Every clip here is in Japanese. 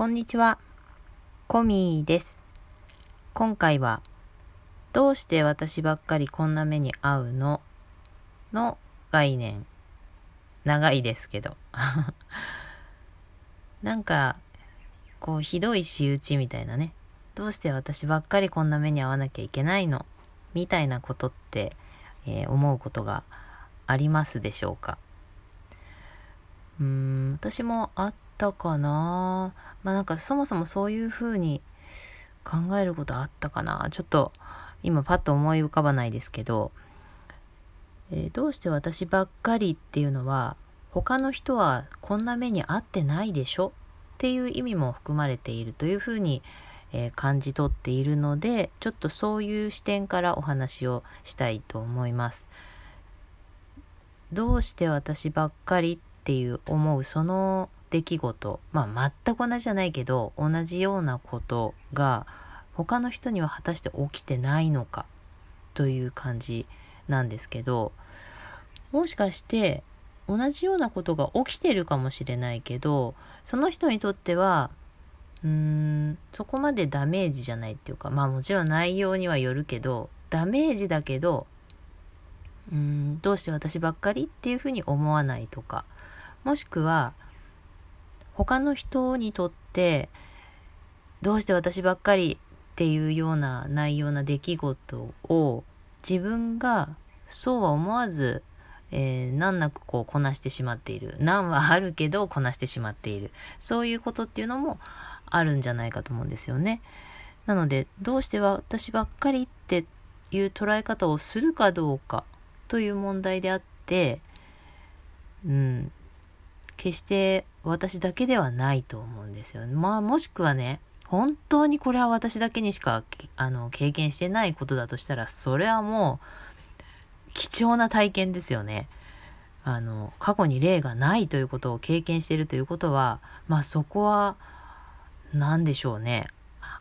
こんにちは。コミーです。今回は、どうして私ばっかりこんな目に遭うの？の概念。長いですけど。なんか、こう、ひどい仕打ちみたいなね。どうして私ばっかりこんな目に遭わなきゃいけないの？みたいなことって、えー、思うことがありますでしょうか？うーん、私もあったかな。まあなんかそもそもそういうふうに考えることあったかな。ちょっと今パッと思い浮かばないですけど、えー、どうして私ばっかりっていうのは他の人はこんな目に遭ってないでしょ？っていう意味も含まれているというふうに、えー、感じ取っているのでちょっとそういう視点からお話をしたいと思います。どうして私ばっかりっていう思うその出来事。まあ全く同じじゃないけど同じようなことが他の人には果たして起きてないのかという感じなんですけどもしかして同じようなことが起きてるかもしれないけどその人にとってはうーんそこまでダメージじゃないっていうかまあもちろん内容にはよるけどダメージだけどうーんどうして私ばっかりっていうふうに思わないとかもしくは他の人にとってどうして私ばっかりっていうような内容な出来事を自分がそうは思わず、えー、難なくこうこなしてしまっている。難はあるけどこなしてしまっている。そういうことっていうのもあるんじゃないかと思うんですよね。なのでどうして私ばっかりっていう捉え方をするかどうかという問題であってうん。決して私だけではないと思うんですよ。まあもしくはね、本当にこれは私だけにしかあの経験してないことだとしたら、それはもう貴重な体験ですよね。あの、過去に例がないということを経験しているということは、まあそこは何でしょうね。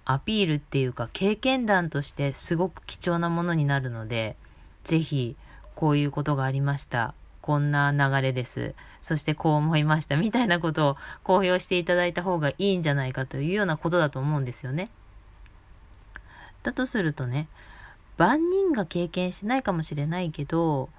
アピールっていうか経験談としてすごく貴重なものになるので、ぜひこういうことがありました。こんな流れです。そしてこう思いました。みたいなことを公表していただいた方がいいんじゃないかというようなことだと思うんですよね。だとするとね、万人が経験してないかもしれないけど、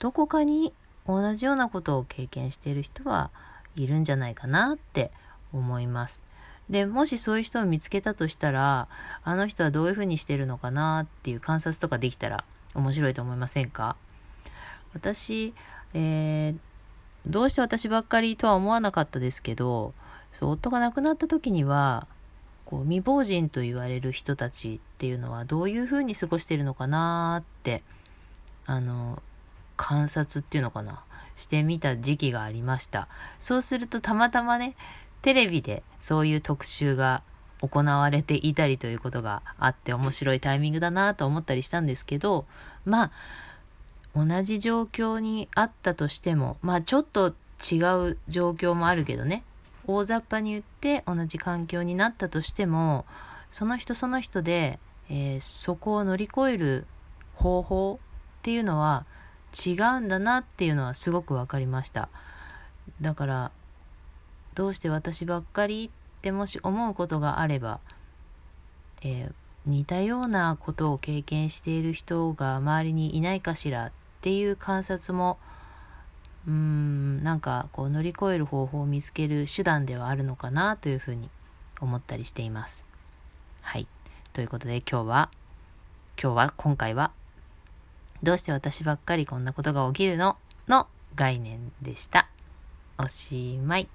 どこかに同じようなことを経験している人はいるんじゃないかなって思います。で、もしそういう人を見つけたとしたら、あの人はどういうふうにしてるのかなっていう観察とかできたら面白いと思いませんか？私、えー、どうして私ばっかりとは思わなかったですけど、そう夫が亡くなった時には、こう未亡人と言われる人たちっていうのはどういうふうに過ごしてるのかなって、あの、観察っていうのかな、してみた時期がありました。そうするとたまたまね、テレビでそういう特集が行われていたりということがあって面白いタイミングだなと思ったりしたんですけど、まあ、同じ状況にあったとしてもまあちょっと違う状況もあるけどね。大雑把に言って同じ環境になったとしてもその人その人で、えー、そこを乗り越える方法っていうのは違うんだなっていうのはすごく分かりました。だからどうして私ばっかりってもし思うことがあれば、えー、似たようなことを経験している人が周りにいないかしらっていう観察もうーんなんかこう乗り越える方法を見つける手段ではあるのかなというふうに思ったりしています。はい。ということで今日は今日は今回はどうして私ばっかりこんなことが起きるの？の概念でした。おしまい。